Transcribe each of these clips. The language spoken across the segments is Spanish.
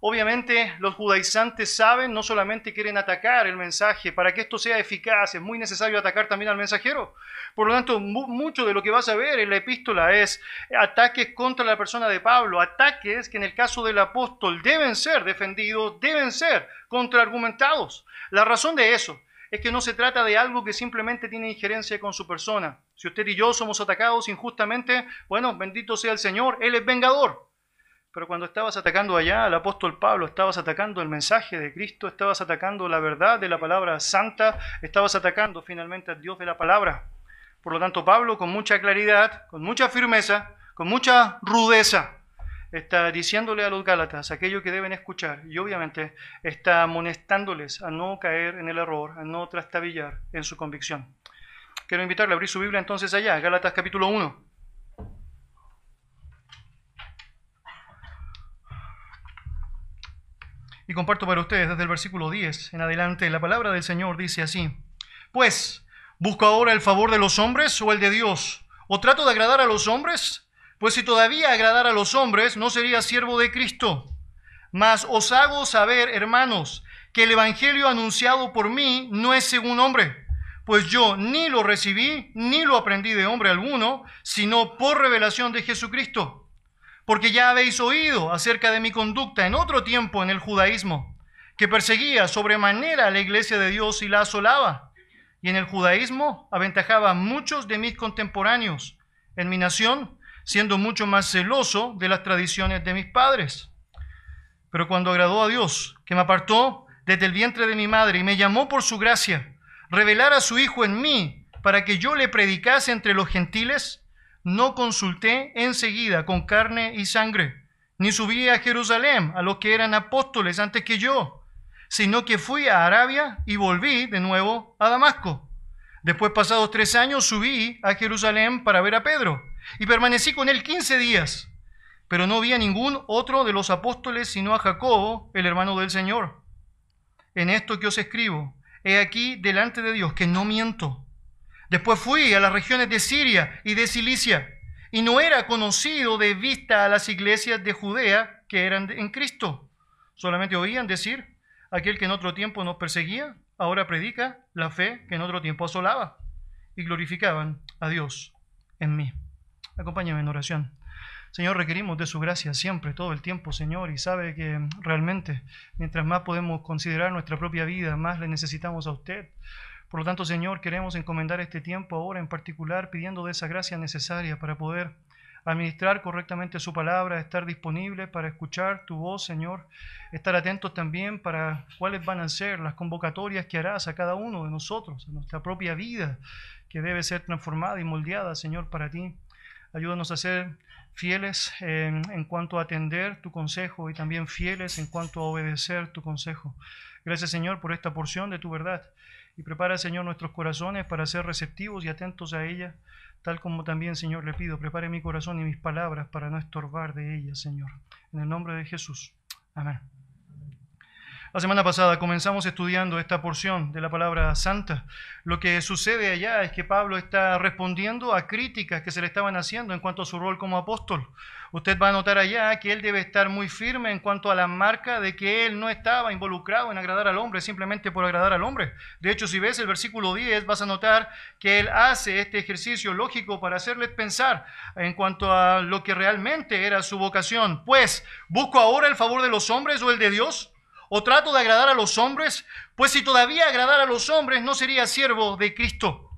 Obviamente los judaizantes saben, no solamente quieren atacar el mensaje, para que esto sea eficaz es muy necesario atacar también al mensajero. Por lo tanto, mucho de lo que vas a ver en la epístola es ataques contra la persona de Pablo, ataques que en el caso del apóstol deben ser defendidos, deben ser contraargumentados. La razón de eso es que no se trata de algo que simplemente tiene injerencia con su persona. Si usted y yo somos atacados injustamente, bueno, bendito sea el Señor, Él es vengador. Pero cuando estabas atacando allá al apóstol Pablo, estabas atacando el mensaje de Cristo, estabas atacando la verdad de la palabra santa, estabas atacando finalmente al Dios de la palabra. Por lo tanto, Pablo, con mucha claridad, con mucha firmeza, con mucha rudeza, está diciéndole a los Gálatas aquello que deben escuchar y obviamente está amonestándoles a no caer en el error, a no trastabillar en su convicción. Quiero invitarle a abrir su Biblia entonces allá, Gálatas capítulo 1. Y comparto para ustedes desde el versículo 10 en adelante, la palabra del Señor dice así, pues, ¿busco ahora el favor de los hombres o el de Dios? ¿O trato de agradar a los hombres? Pues si todavía agradara a los hombres, no sería siervo de Cristo. Mas os hago saber, hermanos, que el Evangelio anunciado por mí no es según hombre, pues yo ni lo recibí ni lo aprendí de hombre alguno, sino por revelación de Jesucristo. Porque ya habéis oído acerca de mi conducta en otro tiempo en el judaísmo, que perseguía sobremanera a la iglesia de Dios y la asolaba. Y en el judaísmo aventajaba a muchos de mis contemporáneos. En mi nación siendo mucho más celoso de las tradiciones de mis padres. Pero cuando agradó a Dios, que me apartó desde el vientre de mi madre y me llamó por su gracia, revelar a su Hijo en mí para que yo le predicase entre los gentiles, no consulté enseguida con carne y sangre, ni subí a Jerusalén a los que eran apóstoles antes que yo, sino que fui a Arabia y volví de nuevo a Damasco. Después, pasados tres años, subí a Jerusalén para ver a Pedro y permanecí con él quince días, pero no vi a ningún otro de los apóstoles sino a Jacobo, el hermano del Señor. En esto que os escribo, he aquí delante de Dios que no miento. Después fui a las regiones de Siria y de Cilicia, y no era conocido de vista a las iglesias de Judea que eran en Cristo. Solamente oían decir, aquel que en otro tiempo nos perseguía, ahora predica la fe que en otro tiempo asolaba, y glorificaban a Dios en mí. Acompáñame en oración. Señor, requerimos de su gracia siempre, todo el tiempo, Señor, y sabe que realmente mientras más podemos considerar nuestra propia vida, más le necesitamos a usted. Por lo tanto, Señor, queremos encomendar este tiempo ahora en particular pidiendo de esa gracia necesaria para poder administrar correctamente su palabra, estar disponible para escuchar tu voz, Señor, estar atentos también para cuáles van a ser las convocatorias que harás a cada uno de nosotros, a nuestra propia vida, que debe ser transformada y moldeada, Señor, para ti. Ayúdanos a ser fieles en, cuanto a atender tu consejo y también fieles en cuanto a obedecer tu consejo. Gracias Señor por esta porción de tu verdad y prepara Señor nuestros corazones para ser receptivos y atentos a ella, tal como también Señor le pido, prepare mi corazón y mis palabras para no estorbar de ella Señor. En el nombre de Jesús. Amén. La semana pasada comenzamos estudiando esta porción de la palabra santa. Lo que sucede allá es que Pablo está respondiendo a críticas que se le estaban haciendo en cuanto a su rol como apóstol. Usted va a notar allá que él debe estar muy firme en cuanto a la marca de que él no estaba involucrado en agradar al hombre simplemente por agradar al hombre. De hecho, si ves el versículo 10, vas a notar que él hace este ejercicio lógico para hacerles pensar en cuanto a lo que realmente era su vocación. Pues, ¿busco ahora el favor de los hombres o el de Dios? ¿O trato de agradar a los hombres? Pues si todavía agradar a los hombres, no sería siervo de Cristo.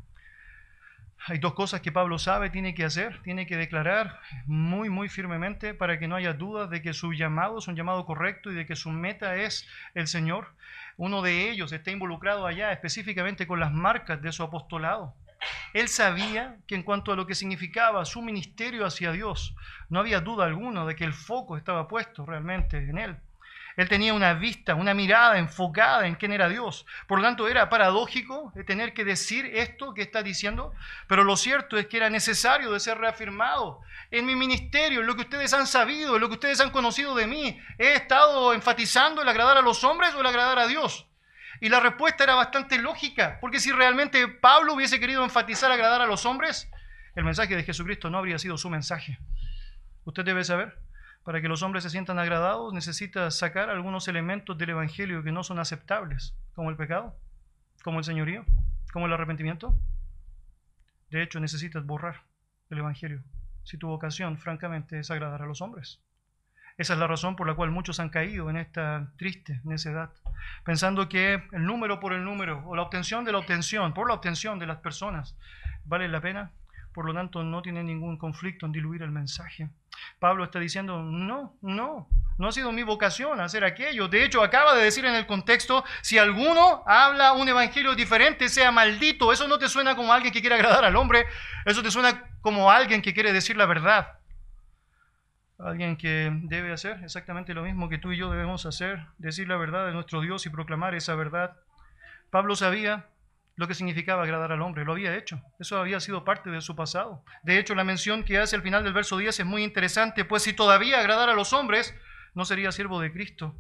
Hay dos cosas que Pablo sabe, tiene que hacer, tiene que declarar muy, muy firmemente para que no haya dudas de que su llamado es un llamado correcto y de que su meta es el Señor. Uno de ellos está involucrado allá específicamente con las marcas de su apostolado. Él sabía que en cuanto a lo que significaba su ministerio hacia Dios, no había duda alguna de que el foco estaba puesto realmente en él. Él tenía una vista, una mirada enfocada en quién era Dios. Por lo tanto, era paradójico tener que decir esto que está diciendo, pero lo cierto es que era necesario de ser reafirmado. En mi ministerio, en lo que ustedes han sabido, en lo que ustedes han conocido de mí, he estado enfatizando el agradar a los hombres o el agradar a Dios. Y la respuesta era bastante lógica, porque si realmente Pablo hubiese querido enfatizar agradar a los hombres, el mensaje de Jesucristo no habría sido su mensaje. Usted debe saber para que los hombres se sientan agradados, necesitas sacar algunos elementos del Evangelio que no son aceptables, como el pecado, como el señorío, como el arrepentimiento. De hecho, necesitas borrar el Evangelio si tu vocación, francamente, es agradar a los hombres. Esa es la razón por la cual muchos han caído en esta triste necedad, pensando que el número por el número o la obtención de la obtención, por la obtención de las personas, vale la pena. Por lo tanto, no tiene ningún conflicto en diluir el mensaje. Pablo está diciendo, no, no, no ha sido mi vocación hacer aquello. De hecho, acaba de decir en el contexto, si alguno habla un evangelio diferente, sea maldito. Eso no te suena como alguien que quiere agradar al hombre, eso te suena como alguien que quiere decir la verdad. Alguien que debe hacer exactamente lo mismo que tú y yo debemos hacer, decir la verdad de nuestro Dios y proclamar esa verdad. Pablo sabía lo que significaba agradar al hombre. Lo había hecho. Eso había sido parte de su pasado. De hecho, la mención que hace al final del verso 10 es muy interesante, pues si todavía agradara a los hombres, no sería siervo de Cristo.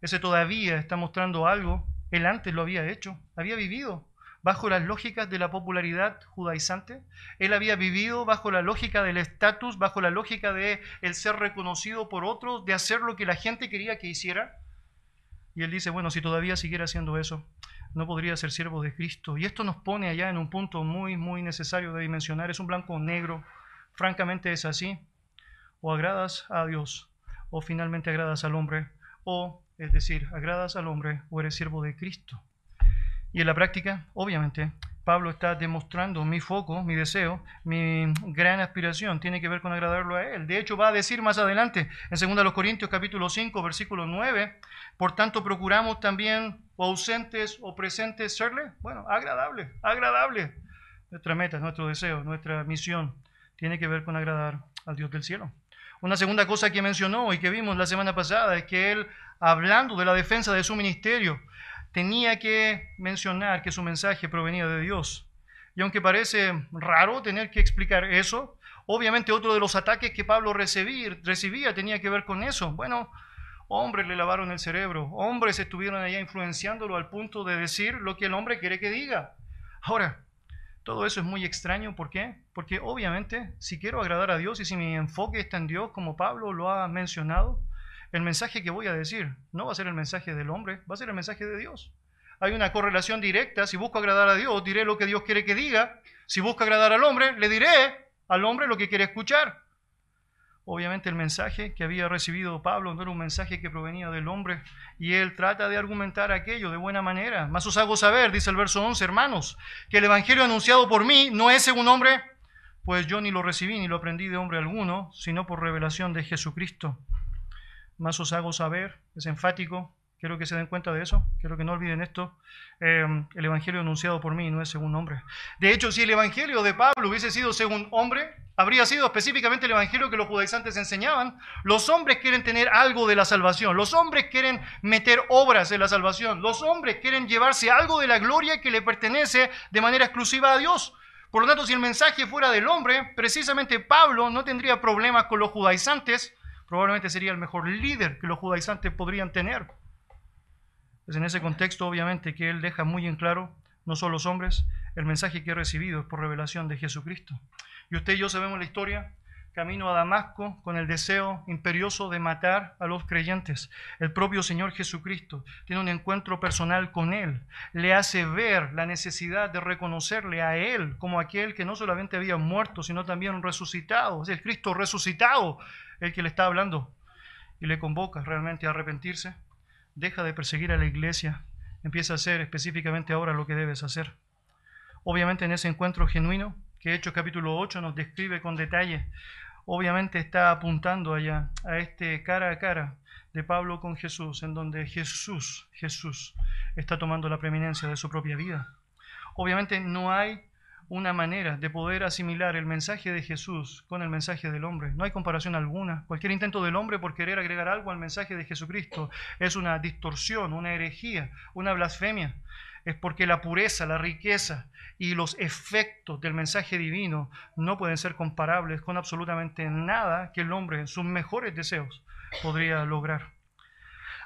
Ese todavía está mostrando algo. Él antes lo había hecho. Había vivido bajo las lógicas de la popularidad judaizante. Él había vivido bajo la lógica del estatus, bajo la lógica de el ser reconocido por otros, de hacer lo que la gente quería que hiciera. Y él dice, bueno, si todavía siguiera haciendo eso, no podría ser siervo de Cristo. Y esto nos pone allá en un punto muy, muy necesario de dimensionar. Es un blanco negro. Francamente es así. O agradas a Dios, o finalmente agradas al hombre, o, es decir, agradas al hombre o eres siervo de Cristo. Y en la práctica, obviamente, Pablo está demostrando mi foco, mi deseo, mi gran aspiración, tiene que ver con agradarlo a Él. De hecho, va a decir más adelante, en 2 Corintios capítulo 5, versículo 9, por tanto procuramos también, o ausentes o presentes, serle, bueno, agradable, agradable. Nuestra meta, nuestro deseo, nuestra misión, tiene que ver con agradar al Dios del cielo. Una segunda cosa que mencionó y que vimos la semana pasada es que Él, hablando de la defensa de su ministerio, tenía que mencionar que su mensaje provenía de Dios. Y aunque parece raro tener que explicar eso, obviamente otro de los ataques que Pablo recibía, tenía que ver con eso. Bueno, hombres le lavaron el cerebro, hombres estuvieron allá influenciándolo al punto de decir lo que el hombre quiere que diga. Ahora, todo eso es muy extraño, ¿por qué? Porque obviamente si quiero agradar a Dios y si mi enfoque está en Dios, como Pablo lo ha mencionado, el mensaje que voy a decir no va a ser el mensaje del hombre, va a ser el mensaje de Dios. Hay una correlación directa. Si busco agradar a Dios, diré lo que Dios quiere que diga. Si busco agradar al hombre, le diré al hombre lo que quiere escuchar. Obviamente el mensaje que había recibido Pablo no era un mensaje que provenía del hombre y él trata de argumentar aquello de buena manera. Más os hago saber, dice el verso 11, hermanos, que el evangelio anunciado por mí no es según hombre, pues yo ni lo recibí ni lo aprendí de hombre alguno, sino por revelación de Jesucristo más os hago saber, es enfático, quiero que se den cuenta de eso, quiero que no olviden esto, eh, el Evangelio anunciado por mí no es según hombre. De hecho, si el Evangelio de Pablo hubiese sido según hombre, habría sido específicamente el Evangelio que los judaizantes enseñaban. Los hombres quieren tener algo de la salvación, los hombres quieren meter obras en la salvación, los hombres quieren llevarse algo de la gloria que le pertenece de manera exclusiva a Dios. Por lo tanto, si el mensaje fuera del hombre, precisamente Pablo no tendría problemas con los judaizantes, probablemente sería el mejor líder que los judaizantes podrían tener. Es en ese contexto, obviamente, que él deja muy en claro, no solo los hombres, el mensaje que he recibido es por revelación de Jesucristo. Y usted y yo sabemos la historia, camino a Damasco con el deseo imperioso de matar a los creyentes. El propio Señor Jesucristo tiene un encuentro personal con Él, le hace ver la necesidad de reconocerle a Él como aquel que no solamente había muerto, sino también resucitado. Es el Cristo resucitado el que le está hablando y le convoca realmente a arrepentirse, deja de perseguir a la iglesia, empieza a hacer específicamente ahora lo que debes hacer. Obviamente en ese encuentro genuino que Hechos capítulo 8 nos describe con detalle, obviamente está apuntando allá a este cara a cara de Pablo con Jesús, en donde Jesús, Jesús está tomando la preeminencia de su propia vida. Obviamente no hay una manera de poder asimilar el mensaje de Jesús con el mensaje del hombre. No hay comparación alguna. Cualquier intento del hombre por querer agregar algo al mensaje de Jesucristo es una distorsión, una herejía, una blasfemia. Es porque la pureza, la riqueza y los efectos del mensaje divino no pueden ser comparables con absolutamente nada que el hombre en sus mejores deseos podría lograr.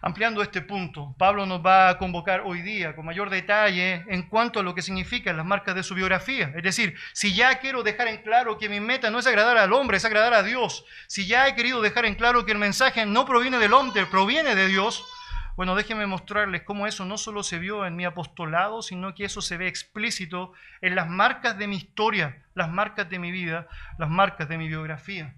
Ampliando este punto, Pablo nos va a convocar hoy día con mayor detalle en cuanto a lo que significan las marcas de su biografía. Es decir, si ya quiero dejar en claro que mi meta no es agradar al hombre, es agradar a Dios, si ya he querido dejar en claro que el mensaje no proviene del hombre, proviene de Dios, bueno, déjenme mostrarles cómo eso no solo se vio en mi apostolado, sino que eso se ve explícito en las marcas de mi historia, las marcas de mi vida, las marcas de mi biografía.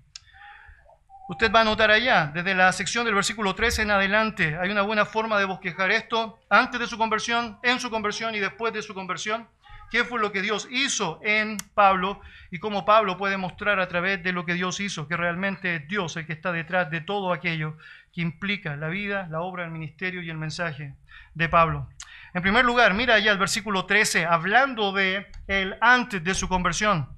Usted va a notar allá, desde la sección del versículo 13 en adelante, hay una buena forma de bosquejar esto antes de su conversión, en su conversión y después de su conversión. ¿Qué fue lo que Dios hizo en Pablo y cómo Pablo puede mostrar a través de lo que Dios hizo, que realmente es Dios el que está detrás de todo aquello que implica la vida, la obra, el ministerio y el mensaje de Pablo? En primer lugar, mira allá el versículo 13, hablando de él antes de su conversión.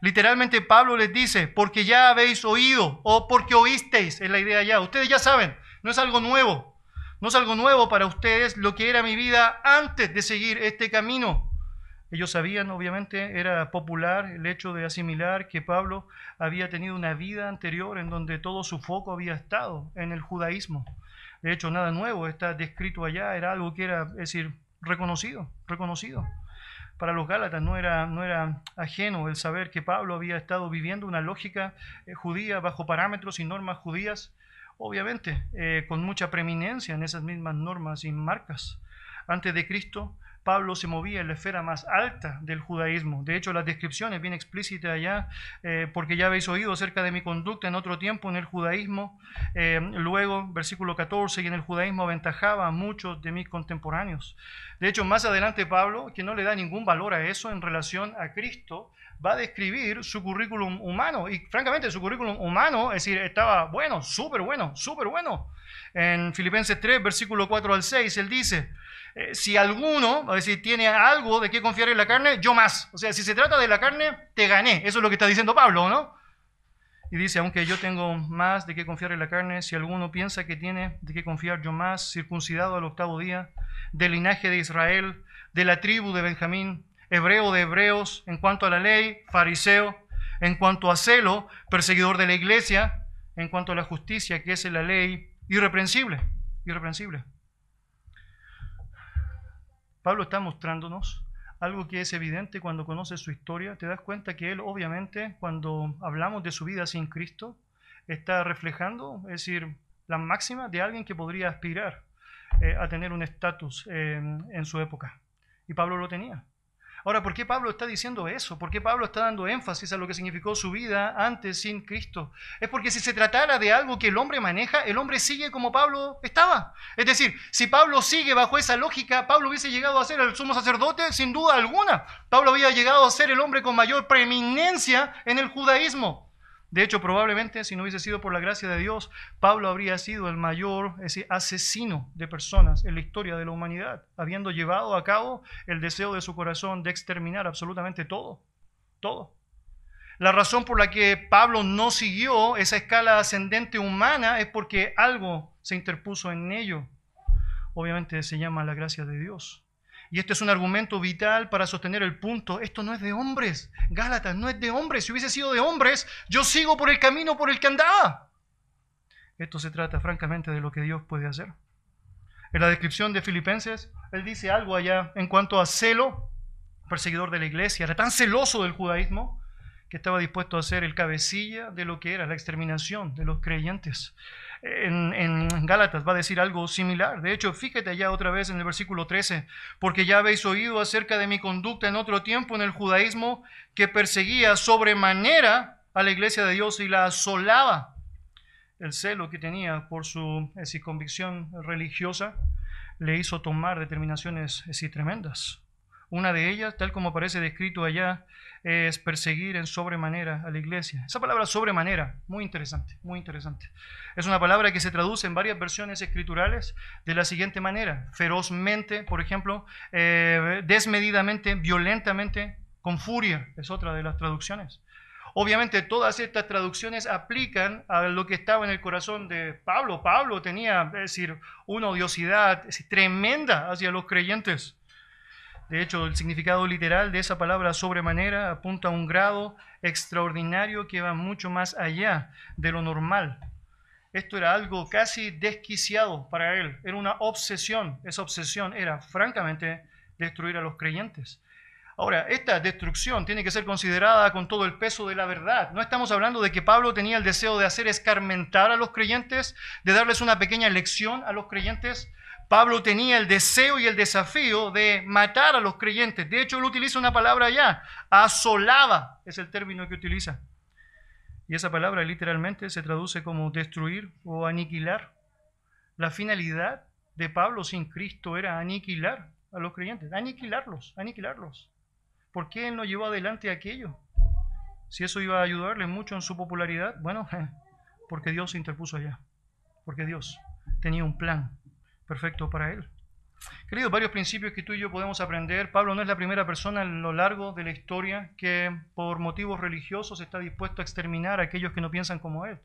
Literalmente Pablo les dice, porque ya habéis oído o porque oísteis, es la idea ya. Ustedes ya saben, no es algo nuevo. No es algo nuevo para ustedes lo que era mi vida antes de seguir este camino. Ellos sabían, obviamente, era popular el hecho de asimilar que Pablo había tenido una vida anterior en donde todo su foco había estado en el judaísmo. De hecho, nada nuevo está descrito allá, era algo que era, es decir, reconocido, reconocido para los Gálatas no era, no era ajeno el saber que Pablo había estado viviendo una lógica eh, judía bajo parámetros y normas judías, obviamente eh, con mucha preeminencia en esas mismas normas y marcas. Antes de Cristo, Pablo se movía en la esfera más alta del judaísmo. De hecho, la descripción es bien explícita allá, eh, porque ya habéis oído acerca de mi conducta en otro tiempo en el judaísmo. Eh, luego, versículo 14, y en el judaísmo aventajaba a muchos de mis contemporáneos. De hecho, más adelante Pablo, que no le da ningún valor a eso en relación a Cristo, va a describir su currículum humano. Y francamente, su currículum humano, es decir, estaba bueno, súper bueno, súper bueno. En Filipenses 3, versículo 4 al 6, él dice, eh, si alguno, es decir, tiene algo de qué confiar en la carne, yo más. O sea, si se trata de la carne, te gané. Eso es lo que está diciendo Pablo, ¿no? Y dice, aunque yo tengo más de qué confiar en la carne, si alguno piensa que tiene de qué confiar, yo más, circuncidado al octavo día, del linaje de Israel, de la tribu de Benjamín, hebreo de hebreos, en cuanto a la ley, fariseo, en cuanto a celo, perseguidor de la iglesia, en cuanto a la justicia, que es la ley, irreprensible, irreprensible. Pablo está mostrándonos algo que es evidente cuando conoces su historia. Te das cuenta que él, obviamente, cuando hablamos de su vida sin Cristo, está reflejando, es decir, la máxima de alguien que podría aspirar eh, a tener un estatus en su época. Y Pablo lo tenía. Ahora, ¿por qué Pablo está diciendo eso? ¿Por qué Pablo está dando énfasis a lo que significó su vida antes sin Cristo? Es porque si se tratara de algo que el hombre maneja, el hombre sigue como Pablo estaba. Es decir, si Pablo sigue bajo esa lógica, Pablo hubiese llegado a ser el sumo sacerdote sin duda alguna. Pablo había llegado a ser el hombre con mayor preeminencia en el judaísmo. De hecho, probablemente si no hubiese sido por la gracia de Dios, Pablo habría sido el mayor asesino de personas en la historia de la humanidad, habiendo llevado a cabo el deseo de su corazón de exterminar absolutamente todo, todo. La razón por la que Pablo no siguió esa escala ascendente humana es porque algo se interpuso en ello. Obviamente se llama la gracia de Dios. Y este es un argumento vital para sostener el punto. Esto no es de hombres. Gálatas no es de hombres. Si hubiese sido de hombres, yo sigo por el camino por el que andaba. Esto se trata francamente de lo que Dios puede hacer. En la descripción de Filipenses, él dice algo allá en cuanto a celo, perseguidor de la iglesia. Era tan celoso del judaísmo que estaba dispuesto a ser el cabecilla de lo que era la exterminación de los creyentes en, Gálatas va a decir algo similar. De hecho, fíjate allá otra vez en el versículo 13, porque ya habéis oído acerca de mi conducta en otro tiempo en el judaísmo que perseguía sobremanera a la iglesia de Dios y la asolaba. El celo que tenía por su convicción religiosa le hizo tomar determinaciones tremendas. Una de ellas, tal como aparece descrito allá, es perseguir en sobremanera a la iglesia. Esa palabra sobremanera, muy interesante, muy interesante. Es una palabra que se traduce en varias versiones escriturales de la siguiente manera. Ferozmente, por ejemplo, eh, desmedidamente, violentamente, con furia, es otra de las traducciones. Obviamente todas estas traducciones aplican a lo que estaba en el corazón de Pablo. Pablo tenía, es decir, una odiosidad tremenda hacia los creyentes. De hecho, el significado literal de esa palabra sobremanera apunta a un grado extraordinario que va mucho más allá de lo normal. Esto era algo casi desquiciado para él, era una obsesión. Esa obsesión era, francamente, destruir a los creyentes. Ahora, esta destrucción tiene que ser considerada con todo el peso de la verdad. No estamos hablando de que Pablo tenía el deseo de hacer escarmentar a los creyentes, de darles una pequeña lección a los creyentes. Pablo tenía el deseo y el desafío de matar a los creyentes. De hecho, él utiliza una palabra ya, asolaba es el término que utiliza. Y esa palabra literalmente se traduce como destruir o aniquilar. La finalidad de Pablo sin Cristo era aniquilar a los creyentes, aniquilarlos, aniquilarlos. ¿Por qué él no llevó adelante aquello? Si eso iba a ayudarle mucho en su popularidad, bueno, porque Dios se interpuso allá, porque Dios tenía un plan perfecto para él. Queridos, varios principios que tú y yo podemos aprender. Pablo no es la primera persona a lo largo de la historia que por motivos religiosos está dispuesto a exterminar a aquellos que no piensan como él.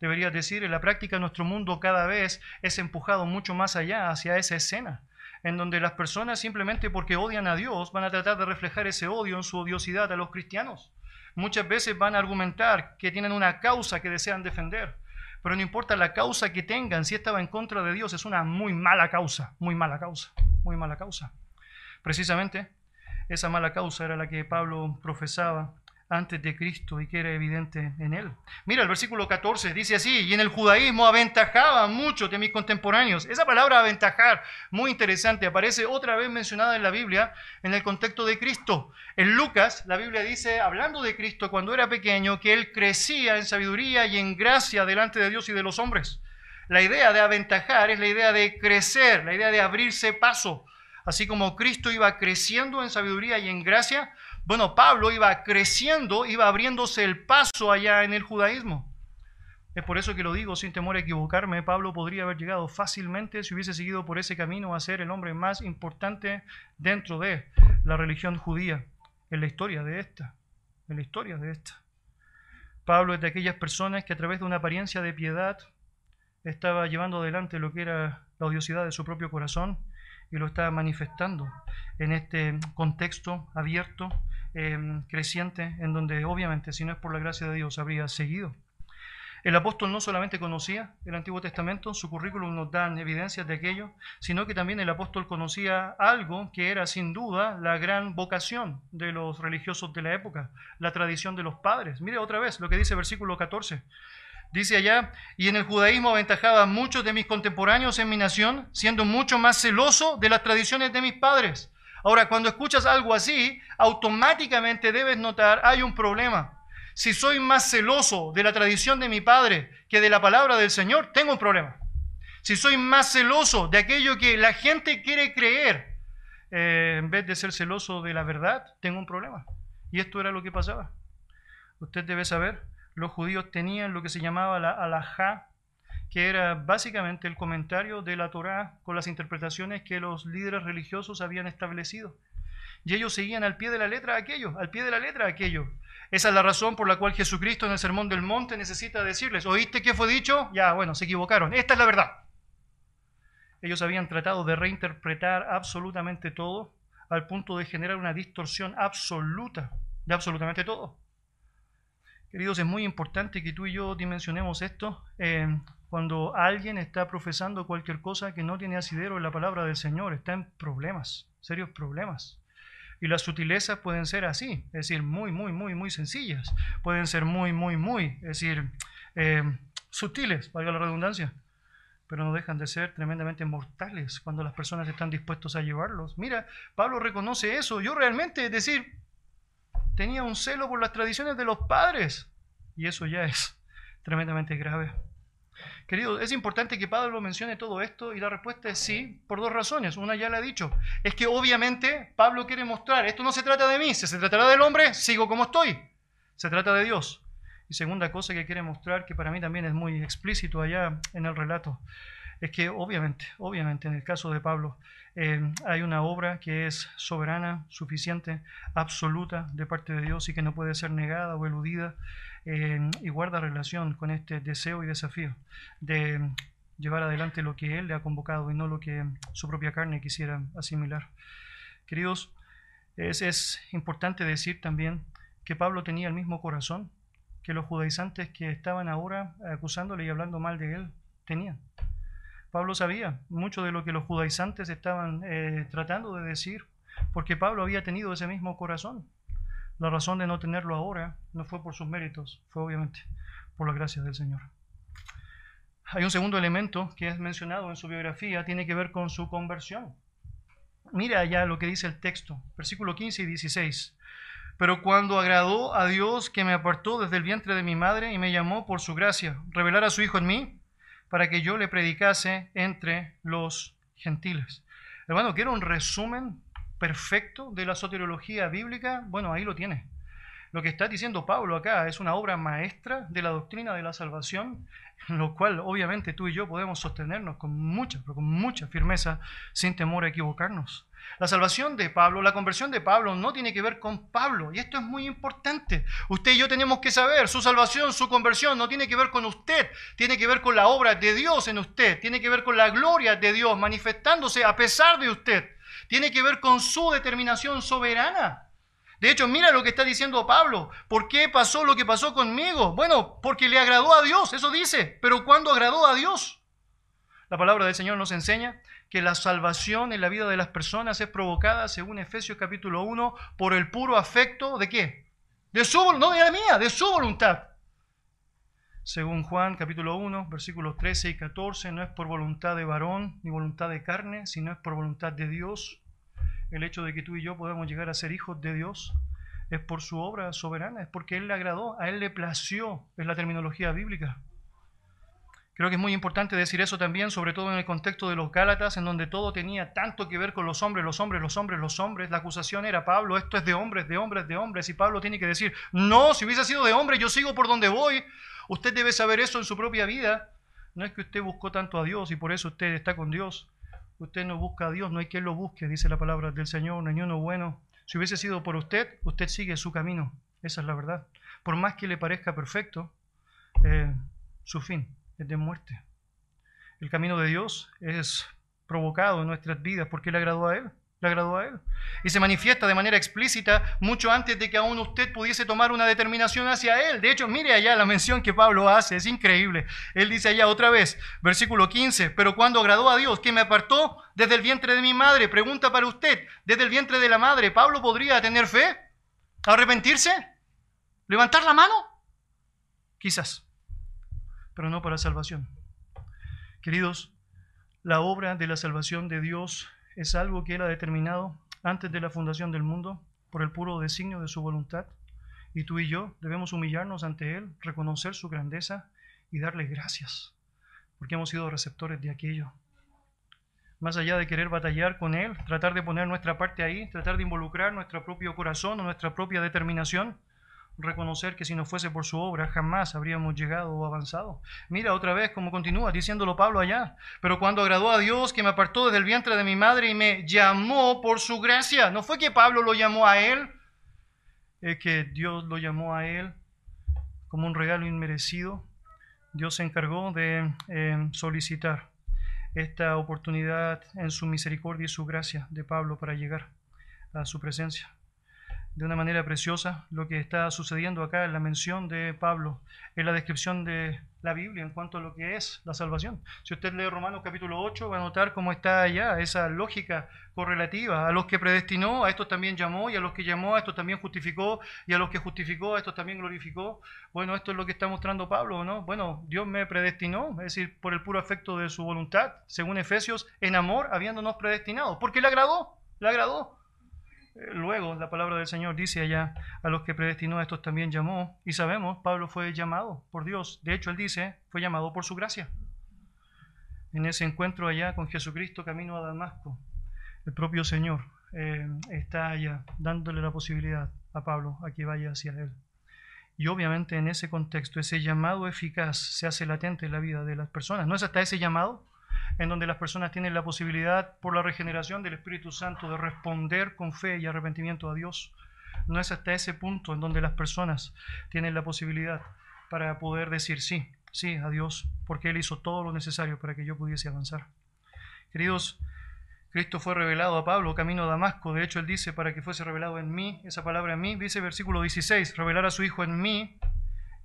Deberías decir, en la práctica nuestro mundo cada vez es empujado mucho más allá, hacia esa escena en donde las personas simplemente porque odian a Dios van a tratar de reflejar ese odio en su odiosidad a los cristianos. Muchas veces van a argumentar que tienen una causa que desean defender, pero no importa la causa que tengan, si estaba en contra de Dios, es una muy mala causa, muy mala causa, muy mala causa. Precisamente esa mala causa era la que Pablo profesaba antes de Cristo y que era evidente en él. Mira, el versículo 14 dice así, y en el judaísmo aventajaba mucho de mis contemporáneos. Esa palabra aventajar, muy interesante, aparece otra vez mencionada en la Biblia en el contexto de Cristo. En Lucas, la Biblia dice, hablando de Cristo cuando era pequeño, que él crecía en sabiduría y en gracia delante de Dios y de los hombres. La idea de aventajar es la idea de crecer, la idea de abrirse paso. Así como Cristo iba creciendo en sabiduría y en gracia, bueno, Pablo iba creciendo, iba abriéndose el paso allá en el judaísmo. Es por eso que lo digo sin temor a equivocarme. Pablo podría haber llegado fácilmente si hubiese seguido por ese camino a ser el hombre más importante dentro de la religión judía, en la historia de esta, en la historia de esta. Pablo es de aquellas personas que a través de una apariencia de piedad estaba llevando adelante lo que era la odiosidad de su propio corazón y lo estaba manifestando en este contexto abierto Em, creciente en donde obviamente si no es por la gracia de Dios habría seguido. El apóstol no solamente conocía el Antiguo Testamento, su currículum nos da evidencias de aquello, sino que también el apóstol conocía algo que era sin duda la gran vocación de los religiosos de la época, la tradición de los padres. Mire otra vez lo que dice versículo 14. Dice allá, y en el judaísmo aventajaba a muchos de mis contemporáneos en mi nación, siendo mucho más celoso de las tradiciones de mis padres Ahora, cuando escuchas algo así, automáticamente debes notar, hay un problema. Si soy más celoso de la tradición de mi padre que de la palabra del Señor, tengo un problema. Si soy más celoso de aquello que la gente quiere creer, eh, en vez de ser celoso de la verdad, tengo un problema. Y esto era lo que pasaba. Usted debe saber, los judíos tenían lo que se llamaba la alajá, que era básicamente el comentario de la Torá con las interpretaciones que los líderes religiosos habían establecido. Y ellos seguían al pie de la letra aquello, al pie de la letra aquello. Esa es la razón por la cual Jesucristo en el Sermón del Monte necesita decirles, ¿oíste qué fue dicho? Ya, bueno, se equivocaron. Esta es la verdad. Ellos habían tratado de reinterpretar absolutamente todo al punto de generar una distorsión absoluta de absolutamente todo. Queridos, es muy importante que tú y yo dimensionemos esto. Eh, cuando alguien está profesando cualquier cosa que no tiene asidero en la palabra del Señor, está en problemas, serios problemas. Y las sutilezas pueden ser así, es decir, muy, muy, muy, muy sencillas. Pueden ser muy, muy, muy, es decir, eh, sutiles, valga la redundancia, pero no dejan de ser tremendamente mortales cuando las personas están dispuestos a llevarlos. Mira, Pablo reconoce eso. Yo realmente, es decir, tenía un celo por las tradiciones de los padres. Y eso ya es tremendamente grave. Querido, es importante que Pablo mencione todo esto y la respuesta es sí, por dos razones. Una ya la he dicho. Es que obviamente Pablo quiere mostrar, esto no se trata de mí, si se tratará del hombre, sigo como estoy. Se trata de Dios. Y segunda cosa que quiere mostrar, que para mí también es muy explícito allá en el relato, es que obviamente, obviamente en el caso de Pablo, eh, hay una obra que es soberana, suficiente, absoluta de parte de Dios y que no puede ser negada o eludida y guarda relación con este deseo y desafío de llevar adelante lo que Él le ha convocado y no lo que su propia carne quisiera asimilar. Queridos, es, es importante decir también que Pablo tenía el mismo corazón que los judaizantes que estaban ahora acusándole y hablando mal de él tenían. Pablo sabía mucho de lo que los judaizantes estaban eh, tratando de decir, porque Pablo había tenido ese mismo corazón. La razón de no tenerlo ahora no fue por sus méritos, fue obviamente por las gracias del Señor. Hay un segundo elemento que es mencionado en su biografía, tiene que ver con su conversión. Mira ya lo que dice el texto, versículo 15 y 16. Pero cuando agradó a Dios que me apartó desde el vientre de mi madre y me llamó por su gracia, revelar a su Hijo en mí, para que yo le predicase entre los gentiles. Hermano, quiero un resumen perfecto de la soteriología bíblica. Bueno, ahí lo tiene. Lo que está diciendo Pablo acá es una obra maestra de la doctrina de la salvación, en lo cual obviamente tú y yo podemos sostenernos con mucha, con mucha firmeza, sin temor a equivocarnos. La salvación de Pablo, la conversión de Pablo no tiene que ver con Pablo, y esto es muy importante. Usted y yo tenemos que saber, su salvación, su conversión no tiene que ver con usted, tiene que ver con la obra de Dios en usted, tiene que ver con la gloria de Dios manifestándose a pesar de usted, tiene que ver con su determinación soberana. De hecho, mira lo que está diciendo Pablo. ¿Por qué pasó lo que pasó conmigo? Bueno, porque le agradó a Dios, eso dice. Pero ¿cuándo agradó a Dios? La palabra del Señor nos enseña que la salvación en la vida de las personas es provocada, según Efesios capítulo 1, por el puro afecto de qué? De su no de la mía, de su voluntad. Según Juan capítulo 1, versículos 13 y 14, no es por voluntad de varón ni voluntad de carne, sino es por voluntad de Dios el hecho de que tú y yo podamos llegar a ser hijos de Dios es por su obra soberana, es porque Él le agradó, a Él le plació, es la terminología bíblica. Creo que es muy importante decir eso también, sobre todo en el contexto de los Gálatas, en donde todo tenía tanto que ver con los hombres, los hombres, los hombres, los hombres. La acusación era, Pablo, esto es de hombres, de hombres, de hombres. Y Pablo tiene que decir, no, si hubiese sido de hombres, yo sigo por donde voy. Usted debe saber eso en su propia vida. No es que usted buscó tanto a Dios y por eso usted está con Dios. Usted no busca a Dios, no hay quien lo busque, dice la palabra del Señor, un uno bueno. Si hubiese sido por usted, usted sigue su camino. Esa es la verdad. Por más que le parezca perfecto, eh, su fin es de muerte. El camino de Dios es provocado en nuestras vidas porque le agradó a Él le agradó a él. Y se manifiesta de manera explícita mucho antes de que aún usted pudiese tomar una determinación hacia él. De hecho, mire allá la mención que Pablo hace, es increíble. Él dice allá otra vez, versículo 15, pero cuando agradó a Dios, que me apartó desde el vientre de mi madre, pregunta para usted, desde el vientre de la madre, ¿Pablo podría tener fe? ¿Arrepentirse? ¿Levantar la mano? Quizás, pero no para salvación. Queridos, la obra de la salvación de Dios es algo que Él ha determinado antes de la fundación del mundo por el puro designio de su voluntad. Y tú y yo debemos humillarnos ante Él, reconocer su grandeza y darle gracias, porque hemos sido receptores de aquello. Más allá de querer batallar con Él, tratar de poner nuestra parte ahí, tratar de involucrar nuestro propio corazón o nuestra propia determinación, reconocer que si no fuese por su obra jamás habríamos llegado o avanzado. Mira otra vez como continúa diciéndolo Pablo allá. Pero cuando agradó a Dios que me apartó desde el vientre de mi madre y me llamó por su gracia, no fue que Pablo lo llamó a él, es que Dios lo llamó a él como un regalo inmerecido. Dios se encargó de eh, solicitar esta oportunidad en su misericordia y su gracia de Pablo para llegar a su presencia de una manera preciosa lo que está sucediendo acá en la mención de Pablo, en la descripción de la Biblia en cuanto a lo que es la salvación. Si usted lee Romanos capítulo 8, va a notar cómo está allá esa lógica correlativa. A los que predestinó, a estos también llamó, y a los que llamó, a estos también justificó, y a los que justificó, a estos también glorificó. Bueno, esto es lo que está mostrando Pablo, ¿no? Bueno, Dios me predestinó, es decir, por el puro afecto de su voluntad, según Efesios, en amor, habiéndonos predestinado, porque le agradó, le agradó. Luego la palabra del Señor dice allá, a los que predestinó a estos también llamó, y sabemos, Pablo fue llamado por Dios. De hecho, él dice, fue llamado por su gracia. En ese encuentro allá con Jesucristo camino a Damasco, el propio Señor eh, está allá dándole la posibilidad a Pablo a que vaya hacia él. Y obviamente en ese contexto, ese llamado eficaz se hace latente en la vida de las personas. ¿No es hasta ese llamado en donde las personas tienen la posibilidad, por la regeneración del Espíritu Santo, de responder con fe y arrepentimiento a Dios. No es hasta ese punto en donde las personas tienen la posibilidad para poder decir sí, sí a Dios, porque Él hizo todo lo necesario para que yo pudiese avanzar. Queridos, Cristo fue revelado a Pablo camino a Damasco. De hecho, Él dice, para que fuese revelado en mí, esa palabra en mí, dice versículo 16, revelar a su Hijo en mí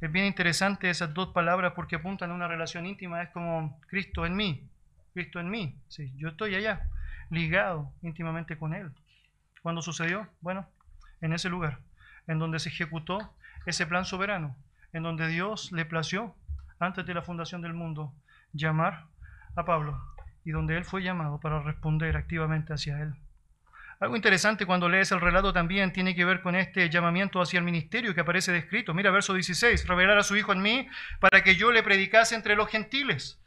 Es bien interesante esas dos palabras porque apuntan a una relación íntima. Es como Cristo en mí, Cristo en mí. Sí, yo estoy allá, ligado íntimamente con Él. ¿Cuándo sucedió? Bueno, en ese lugar, en donde se ejecutó ese plan soberano, en donde Dios le plació, antes de la fundación del mundo, llamar a Pablo y donde él fue llamado para responder activamente hacia él. Algo interesante cuando lees el relato también tiene que ver con este llamamiento hacia el ministerio que aparece descrito. Mira verso 16, revelar a su Hijo en mí para que yo le predicase entre los gentiles.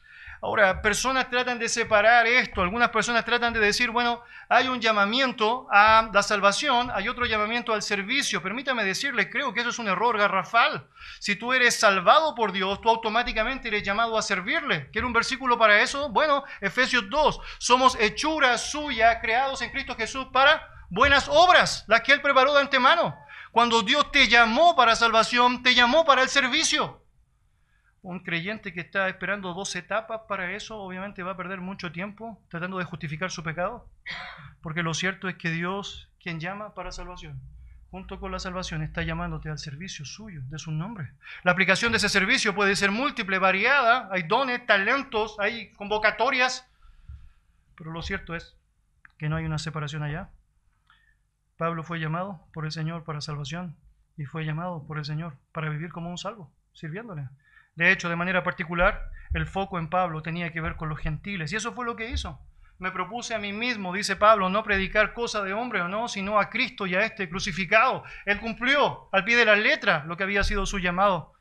Ahora, personas tratan de separar esto, algunas personas tratan de decir, bueno, hay un llamamiento a la salvación, hay otro llamamiento al servicio. Permítame decirle, creo que eso es un error garrafal. Si tú eres salvado por Dios, tú automáticamente eres llamado a servirle. ¿Quiere un versículo para eso? Bueno, Efesios 2, somos hechura suya, creados en Cristo Jesús para buenas obras, las que Él preparó de antemano. Cuando Dios te llamó para salvación, te llamó para el servicio un creyente que está esperando dos etapas para eso, obviamente va a perder mucho tiempo tratando de justificar su pecado, porque lo cierto es que Dios, quien llama para salvación, junto con la salvación, está llamándote al servicio suyo, de su nombre. La aplicación de ese servicio puede ser múltiple, variada, hay dones, talentos, hay convocatorias, pero lo cierto es que no hay una separación allá. Pablo fue llamado por el Señor para salvación y fue llamado por el Señor para vivir como un salvo, sirviéndole. De hecho, de manera particular, el foco en Pablo tenía que ver con los gentiles. Y eso fue lo que hizo. Me propuse a mí mismo, dice Pablo, no predicar cosa de hombre o no, sino a Cristo y a este crucificado. Él cumplió al pie de la letra lo que había sido su llamado.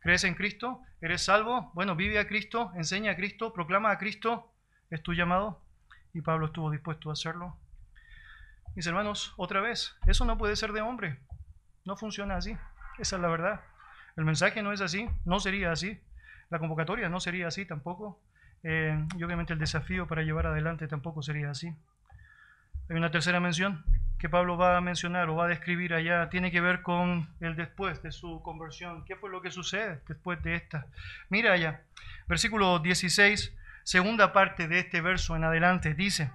¿Crees en Cristo? ¿Eres salvo? Bueno, vive a Cristo, enseña a Cristo, proclama a Cristo. Es tu llamado. Y Pablo estuvo dispuesto a hacerlo. Mis hermanos, otra vez, eso no puede ser de hombre. No funciona así. Esa es la verdad. El mensaje no es así, no sería así. La convocatoria no sería así tampoco. Eh, y obviamente el desafío para llevar adelante tampoco sería así. Hay una tercera mención que Pablo va a mencionar o va a describir allá, tiene que ver con el después de su conversión. ¿Qué fue lo que sucede después de esta? Mira allá, versículo 16, segunda parte de este verso en adelante, dice,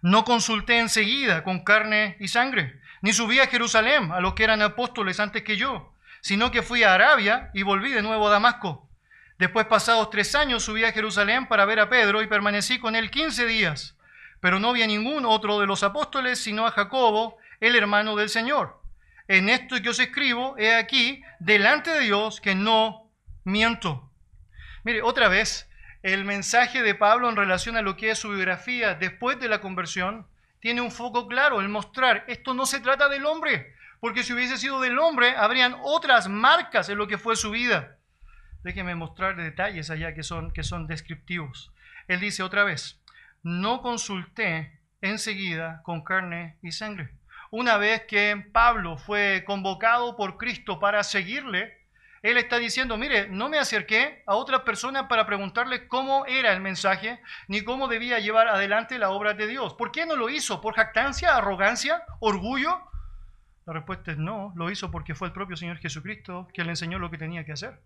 no consulté enseguida con carne y sangre, ni subí a Jerusalén a los que eran apóstoles antes que yo sino que fui a Arabia y volví de nuevo a Damasco. Después, pasados tres años, subí a Jerusalén para ver a Pedro y permanecí con él quince días, pero no vi a ningún otro de los apóstoles, sino a Jacobo, el hermano del Señor. En esto que os escribo, he aquí, delante de Dios, que no miento. Mire, otra vez, el mensaje de Pablo en relación a lo que es su biografía después de la conversión tiene un foco claro, el mostrar, esto no se trata del hombre, porque si hubiese sido del hombre, habrían otras marcas en lo que fue su vida. Déjeme mostrar detalles allá que son, que son descriptivos. Él dice otra vez, no consulté enseguida con carne y sangre. Una vez que Pablo fue convocado por Cristo para seguirle, él está diciendo, mire, no me acerqué a otra persona para preguntarle cómo era el mensaje, ni cómo debía llevar adelante la obra de Dios. ¿Por qué no lo hizo? ¿Por jactancia, arrogancia, orgullo? La respuesta es no, lo hizo porque fue el propio Señor Jesucristo que le enseñó lo que tenía que hacer.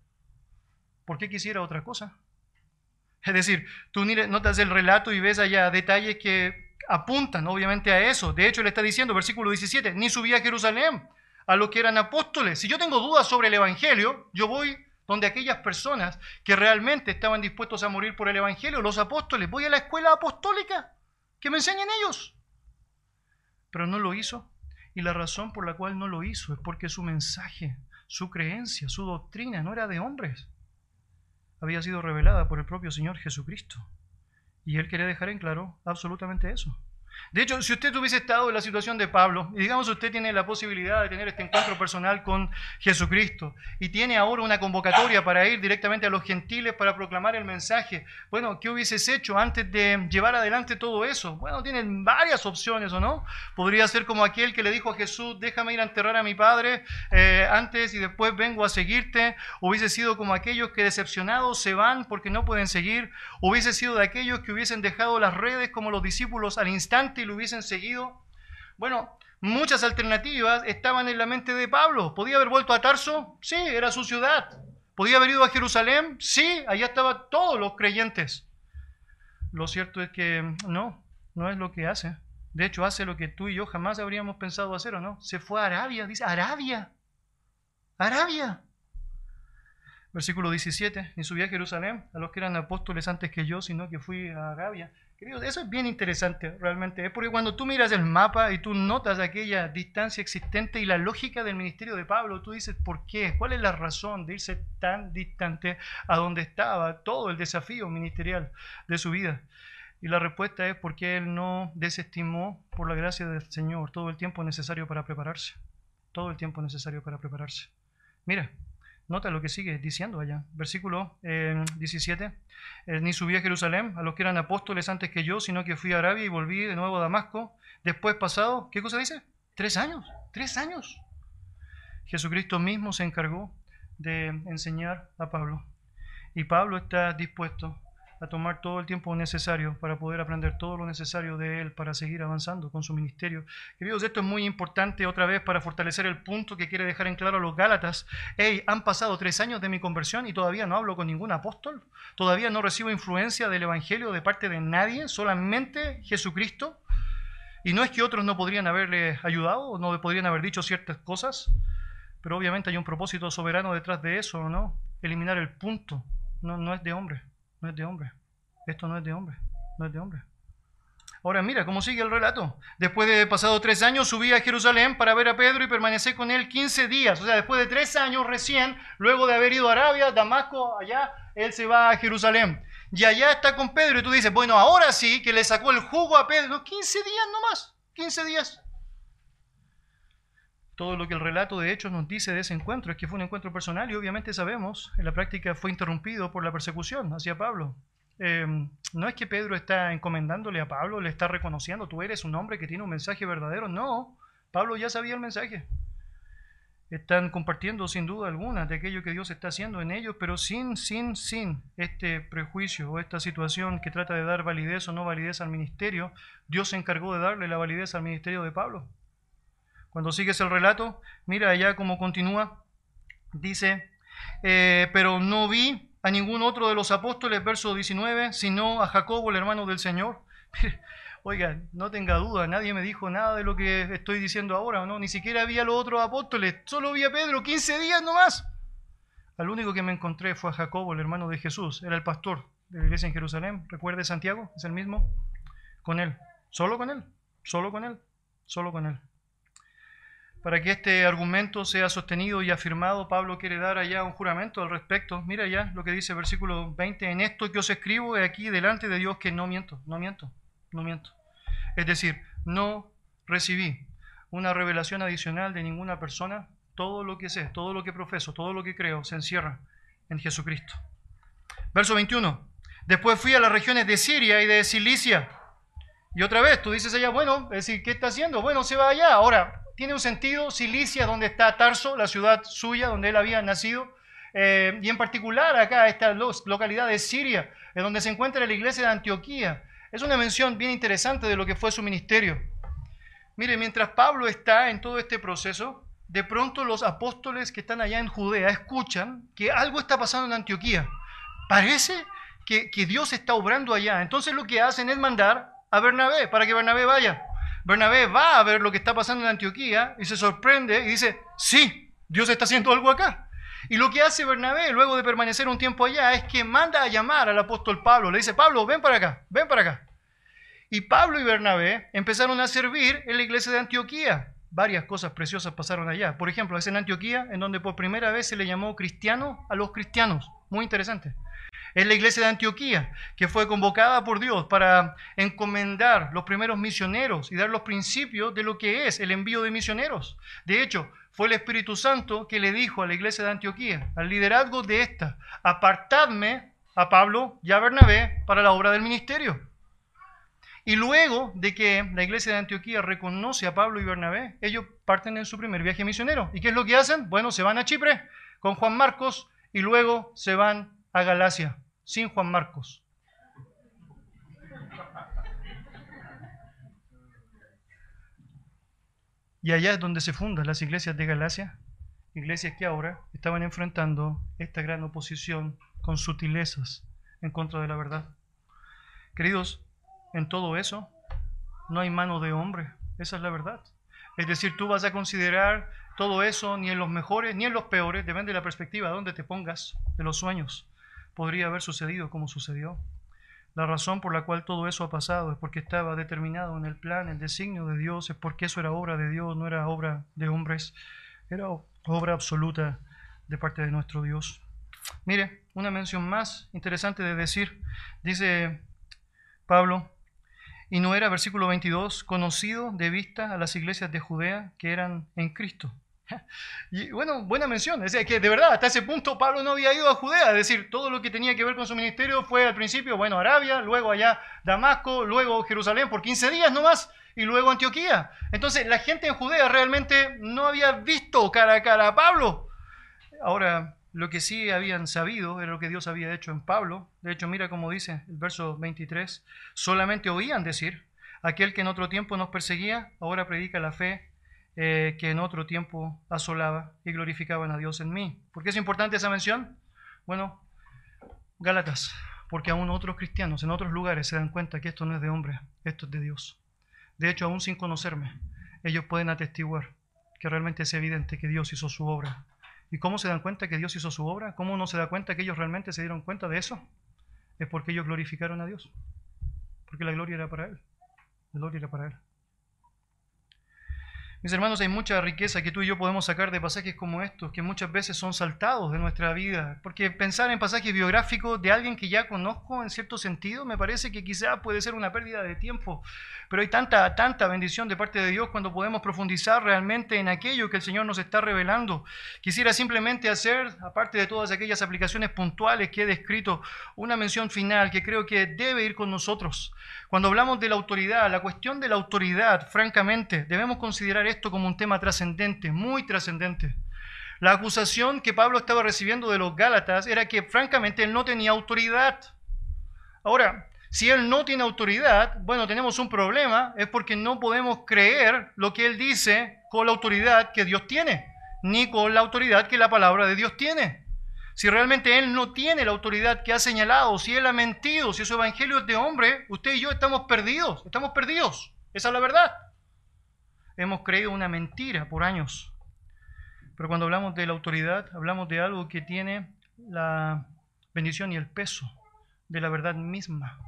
¿Por qué quisiera otra cosa? Es decir, tú notas el relato y ves allá detalles que apuntan obviamente a eso. De hecho, le está diciendo, versículo 17, ni subí a Jerusalén a los que eran apóstoles. Si yo tengo dudas sobre el Evangelio, yo voy donde aquellas personas que realmente estaban dispuestos a morir por el Evangelio, los apóstoles, voy a la escuela apostólica, que me enseñen ellos. Pero no lo hizo. Y la razón por la cual no lo hizo es porque su mensaje, su creencia, su doctrina no era de hombres. Había sido revelada por el propio Señor Jesucristo. Y él quería dejar en claro absolutamente eso. De hecho, si usted hubiese estado en la situación de Pablo, y digamos usted tiene la posibilidad de tener este encuentro personal con Jesucristo, y tiene ahora una convocatoria para ir directamente a los gentiles para proclamar el mensaje, bueno, ¿qué hubieses hecho antes de llevar adelante todo eso? Bueno, tienen varias opciones, ¿o no? Podría ser como aquel que le dijo a Jesús, déjame ir a enterrar a mi padre eh, antes y después vengo a seguirte. Hubiese sido como aquellos que decepcionados se van porque no pueden seguir. Hubiese sido de aquellos que hubiesen dejado las redes como los discípulos al instante y lo hubiesen seguido? Bueno, muchas alternativas estaban en la mente de Pablo. ¿Podía haber vuelto a Tarso? Sí, era su ciudad. ¿Podía haber ido a Jerusalén? Sí, allá estaban todos los creyentes. Lo cierto es que no, no es lo que hace. De hecho, hace lo que tú y yo jamás habríamos pensado hacer, ¿o no? Se fue a Arabia, dice, Arabia. Arabia. Versículo 17, ni subí a Jerusalén a los que eran apóstoles antes que yo, sino que fui a Arabia. Eso es bien interesante realmente, es porque cuando tú miras el mapa y tú notas aquella distancia existente y la lógica del ministerio de Pablo, tú dices, ¿por qué? ¿Cuál es la razón de irse tan distante a donde estaba todo el desafío ministerial de su vida? Y la respuesta es porque él no desestimó, por la gracia del Señor, todo el tiempo necesario para prepararse. Todo el tiempo necesario para prepararse. Mira, Nota lo que sigue diciendo allá. Versículo 17. Eh, eh, ni subí a Jerusalén a los que eran apóstoles antes que yo, sino que fui a Arabia y volví de nuevo a Damasco. Después pasado, ¿qué cosa dice? Tres años. Tres años. Jesucristo mismo se encargó de enseñar a Pablo. Y Pablo está dispuesto a tomar todo el tiempo necesario para poder aprender todo lo necesario de él para seguir avanzando con su ministerio. Queridos, esto es muy importante otra vez para fortalecer el punto que quiere dejar en claro a los Gálatas. Hey, han pasado tres años de mi conversión y todavía no hablo con ningún apóstol. Todavía no recibo influencia del Evangelio de parte de nadie, solamente Jesucristo. Y no es que otros no podrían haberle ayudado o no podrían haber dicho ciertas cosas, pero obviamente hay un propósito soberano detrás de eso, ¿no? Eliminar el punto. No, no es de hombre. No es de hombre. Esto no es de hombre. No es de hombre. Ahora mira cómo sigue el relato. Después de pasado tres años subí a Jerusalén para ver a Pedro y permanecí con él 15 días. O sea, después de tres años recién, luego de haber ido a Arabia, Damasco, allá, él se va a Jerusalén. Y allá está con Pedro y tú dices, bueno, ahora sí que le sacó el jugo a Pedro. 15 días nomás. 15 días. Todo lo que el relato de hechos nos dice de ese encuentro es que fue un encuentro personal y obviamente sabemos, en la práctica fue interrumpido por la persecución hacia Pablo. Em, no es que Pedro está encomendándole a Pablo, le está reconociendo, tú eres un hombre que tiene un mensaje verdadero. No, Pablo ya sabía el mensaje. Están compartiendo sin duda alguna de aquello que Dios está haciendo en ellos, pero sin, sin, sin este prejuicio o esta situación que trata de dar validez o no validez al ministerio, Dios se encargó de darle la validez al ministerio de Pablo. Cuando sigues el relato, mira allá cómo continúa. Dice, eh, pero no vi a ningún otro de los apóstoles, verso 19, sino a Jacobo, el hermano del Señor. Oiga, no tenga duda, nadie me dijo nada de lo que estoy diciendo ahora. Ni siquiera vi a los otros apóstoles, solo vi a Pedro, 15 días nomás. Al único que me encontré fue a Jacobo, el hermano de Jesús, era el pastor de la iglesia en Jerusalén. ¿Recuerde Santiago? Es el mismo. Con él, solo con él, solo con él, solo con él. Para que este argumento sea sostenido y afirmado, Pablo quiere dar allá un juramento al respecto. Mira ya lo que dice el versículo 20, en esto que os escribo aquí delante de Dios que no miento, no miento, no miento. Es decir, no recibí una revelación adicional de ninguna persona. Todo lo que sé, todo lo que profeso, todo lo que creo se encierra en Jesucristo. Verso 21. Después fui a las regiones de Siria y de Cilicia. Y otra vez, tú dices allá, bueno, es decir, ¿qué está haciendo? Bueno, se va allá. Ahora, tiene un sentido, Cilicia, donde está Tarso, la ciudad suya, donde él había nacido, eh, y en particular acá esta localidad de Siria, en donde se encuentra la iglesia de Antioquía. Es una mención bien interesante de lo que fue su ministerio. Mire, mientras Pablo está en todo este proceso, de pronto los apóstoles que están allá en Judea escuchan que algo está pasando en Antioquía. Parece que, que Dios está obrando allá. Entonces lo que hacen es mandar a Bernabé para que Bernabé vaya. Bernabé va a ver lo que está pasando en Antioquía y se sorprende y dice, sí, Dios está haciendo algo acá. Y lo que hace Bernabé luego de permanecer un tiempo allá es que manda a llamar al apóstol Pablo. Le dice, Pablo, ven para acá, ven para acá. Y Pablo y Bernabé empezaron a servir en la iglesia de Antioquía. Varias cosas preciosas pasaron allá. Por ejemplo, es en Antioquía en donde por primera vez se le llamó cristiano a los cristianos. Muy interesante es la iglesia de Antioquía, que fue convocada por Dios para encomendar los primeros misioneros y dar los principios de lo que es el envío de misioneros. De hecho, fue el Espíritu Santo que le dijo a la iglesia de Antioquía, al liderazgo de esta, apartadme a Pablo y a Bernabé para la obra del ministerio. Y luego de que la iglesia de Antioquía reconoce a Pablo y Bernabé, ellos parten en su primer viaje misionero. ¿Y qué es lo que hacen? Bueno, se van a Chipre con Juan Marcos y luego se van a Galacia, sin Juan Marcos. Y allá es donde se fundan las iglesias de Galacia, iglesias que ahora estaban enfrentando esta gran oposición con sutilezas en contra de la verdad. Queridos, en todo eso no hay mano de hombre, esa es la verdad. Es decir, tú vas a considerar todo eso, ni en los mejores, ni en los peores, depende de la perspectiva de donde te pongas, de los sueños, podría haber sucedido como sucedió. La razón por la cual todo eso ha pasado es porque estaba determinado en el plan, el designio de Dios, es porque eso era obra de Dios, no era obra de hombres, era obra absoluta de parte de nuestro Dios. Mire, una mención más interesante de decir, dice Pablo, y no era, versículo 22, conocido de vista a las iglesias de Judea que eran en Cristo. Y bueno, buena mención. Es decir, que de verdad, hasta ese punto Pablo no había ido a Judea. Es decir, todo lo que tenía que ver con su ministerio fue al principio, bueno, Arabia, luego allá Damasco, luego Jerusalén por 15 días nomás, y luego Antioquía. Entonces, la gente en Judea realmente no había visto cara a cara a Pablo. Ahora, lo que sí habían sabido era lo que Dios había hecho en Pablo. De hecho, mira cómo dice el verso 23. Solamente oían decir, aquel que en otro tiempo nos perseguía, ahora predica la fe eh, que en otro tiempo asolaba y glorificaban a Dios en mí. ¿Por qué es importante esa mención? Bueno, Gálatas, porque aún otros cristianos en otros lugares se dan cuenta que esto no es de hombre, esto es de Dios. De hecho, aún sin conocerme, ellos pueden atestiguar que realmente es evidente que Dios hizo su obra ¿Y cómo se dan cuenta que Dios hizo su obra? ¿Cómo no se da cuenta que ellos realmente se dieron cuenta de eso? Es porque ellos glorificaron a Dios. Porque la gloria era para Él. La gloria era para Él. Mis hermanos, hay mucha riqueza que tú y yo podemos sacar de pasajes como estos, que muchas veces son saltados de nuestra vida. Porque pensar en pasajes biográficos de alguien que ya conozco en cierto sentido me parece que quizá puede ser una pérdida de tiempo. Pero hay tanta, tanta bendición de parte de Dios cuando podemos profundizar realmente en aquello que el Señor nos está revelando. Quisiera simplemente hacer, aparte de todas aquellas aplicaciones puntuales que he descrito, una mención final que creo que debe ir con nosotros. Cuando hablamos de la autoridad, la cuestión de la autoridad, francamente, debemos considerar esto como un tema trascendente, muy trascendente. La acusación que Pablo estaba recibiendo de los Gálatas era que francamente él no tenía autoridad. Ahora, si él no tiene autoridad, bueno, tenemos un problema, es porque no podemos creer lo que él dice con la autoridad que Dios tiene, ni con la autoridad que la palabra de Dios tiene. Si realmente Él no tiene la autoridad que ha señalado, si Él ha mentido, si su evangelio es de hombre, usted y yo estamos perdidos, estamos perdidos. Esa es la verdad. Hemos creído una mentira por años. Pero cuando hablamos de la autoridad, hablamos de algo que tiene la bendición y el peso de la verdad misma.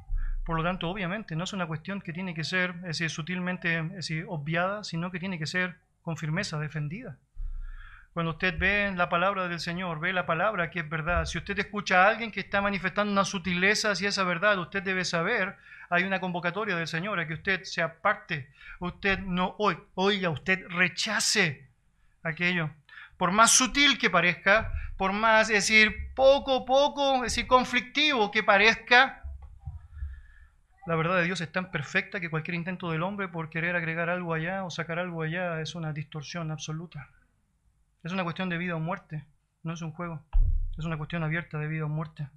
Por lo tanto, obviamente, no es una cuestión que tiene que ser sutilmente obviada, sino que tiene que ser con firmeza defendida. Cuando usted ve la palabra del Señor, ve la palabra que es verdad. Si usted escucha a alguien que está manifestando una sutileza hacia esa verdad, usted debe saber, hay una convocatoria del Señor a que usted se aparte. Usted no oiga, usted rechace aquello. Por más sutil que parezca, por más, es decir, poco, poco, es decir, conflictivo que parezca, la verdad de Dios es tan perfecta que cualquier intento del hombre por querer agregar algo allá o sacar algo allá es una distorsión absoluta. Es una cuestión de vida o muerte, no es un juego. Es una cuestión abierta de vida o muerte.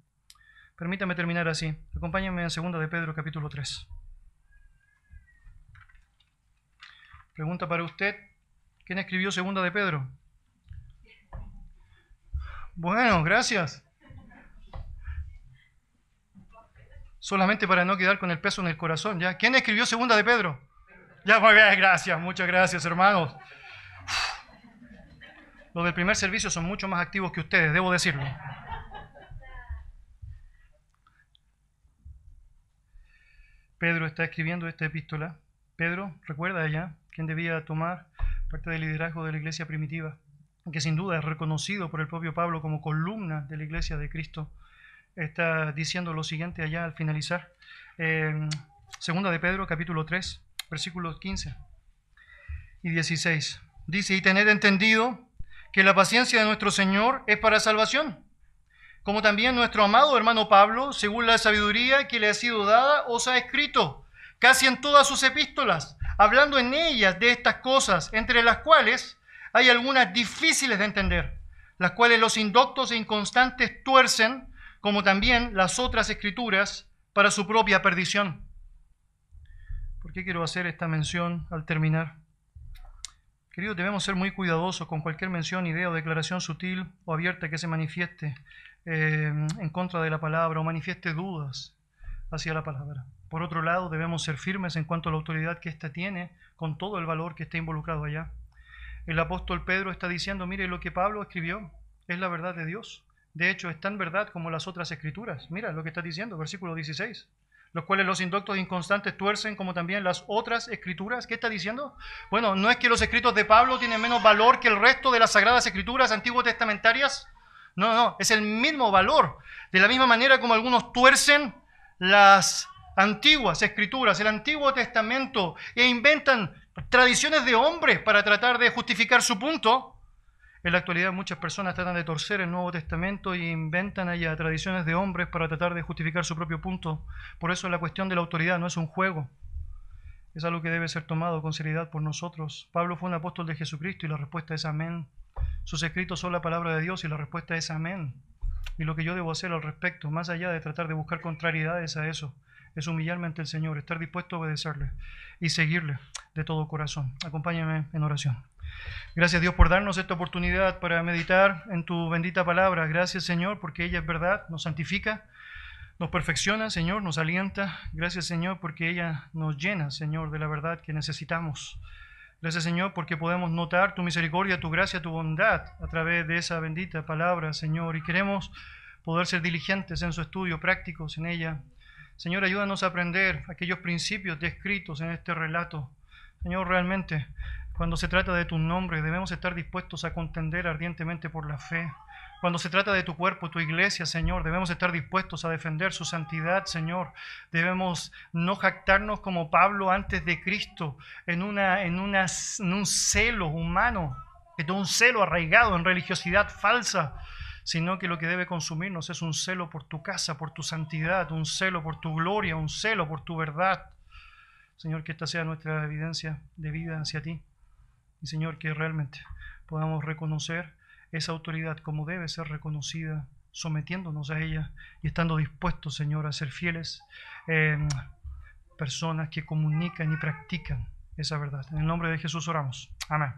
Permítame terminar así. Acompáñenme en 2 de Pedro capítulo 3. Pregunta para usted, ¿quién escribió 2 de Pedro? Bueno, gracias. Solamente para no quedar con el peso en el corazón, ¿ya? ¿Quién escribió 2 de Pedro? Ya, muy bien, gracias, muchas gracias, hermanos. Los del primer servicio son mucho más activos que ustedes, debo decirlo. Pedro está escribiendo esta epístola. Pedro, recuerda ya, quien debía tomar parte del liderazgo de la iglesia primitiva, que sin duda es reconocido por el propio Pablo como columna de la iglesia de Cristo. Está diciendo lo siguiente allá al finalizar. segunda de Pedro, capítulo 3, versículos 15 y 16. Dice, y tened entendido que la paciencia de nuestro Señor es para salvación, como también nuestro amado hermano Pablo, según la sabiduría que le ha sido dada, os ha escrito, casi en todas sus epístolas, hablando en ellas de estas cosas, entre las cuales hay algunas difíciles de entender, las cuales los indoctos e inconstantes tuercen, como también las otras escrituras, para su propia perdición. ¿Por qué quiero hacer esta mención al terminar? Queridos, debemos ser muy cuidadosos con cualquier mención, idea o declaración sutil o abierta que se manifieste eh, en contra de la palabra o manifieste dudas hacia la palabra. Por otro lado, debemos ser firmes en cuanto a la autoridad que ésta tiene, con todo el valor que está involucrado allá. El apóstol Pedro está diciendo, mire, lo que Pablo escribió es la verdad de Dios. De hecho, es tan verdad como las otras escrituras. Mira lo que está diciendo, versículo 16. Los cuales los indoctos inconstantes tuercen como también las otras escrituras. ¿Qué está diciendo? Bueno, no es que los escritos de Pablo tienen menos valor que el resto de las sagradas escrituras antiguo testamentarias. No, no, es el mismo valor. De la misma manera como algunos tuercen las antiguas escrituras, el Antiguo Testamento, e inventan tradiciones de hombres para tratar de justificar su punto. En la actualidad muchas personas tratan de torcer el Nuevo Testamento e inventan allá tradiciones de hombres para tratar de justificar su propio punto. Por eso la cuestión de la autoridad no es un juego, es algo que debe ser tomado con seriedad por nosotros. Pablo fue un apóstol de Jesucristo y la respuesta es amén. Sus escritos son la palabra de Dios y la respuesta es amén. Y lo que yo debo hacer al respecto, más allá de tratar de buscar contrariedades a eso, es humillarme ante el Señor, estar dispuesto a obedecerle y seguirle de todo corazón. Acompáñame en oración. Gracias Dios por darnos esta oportunidad para meditar en tu bendita palabra. Gracias Señor porque ella es verdad, nos santifica, nos perfecciona Señor, nos alienta. Gracias Señor porque ella nos llena Señor de la verdad que necesitamos. Gracias Señor porque podemos notar tu misericordia, tu gracia, tu bondad a través de esa bendita palabra Señor y queremos poder ser diligentes en su estudio, prácticos en ella. Señor, ayúdanos a aprender aquellos principios descritos en este relato. Señor, realmente, cuando se trata de tu nombre, debemos estar dispuestos a contender ardientemente por la fe. Cuando se trata de tu cuerpo, tu iglesia, Señor, debemos estar dispuestos a defender su santidad, Señor. Debemos no jactarnos como Pablo antes de Cristo en, un celo humano, en un celo arraigado en religiosidad falsa sino que lo que debe consumirnos es un celo por tu casa, por tu santidad, un celo por tu gloria, un celo por tu verdad. Señor, que esta sea nuestra evidencia de vida hacia ti. Y Señor, que realmente podamos reconocer esa autoridad como debe ser reconocida, sometiéndonos a ella y estando dispuestos, Señor, a ser fieles em, personas que comunican y practican esa verdad. En el nombre de Jesús oramos. Amén.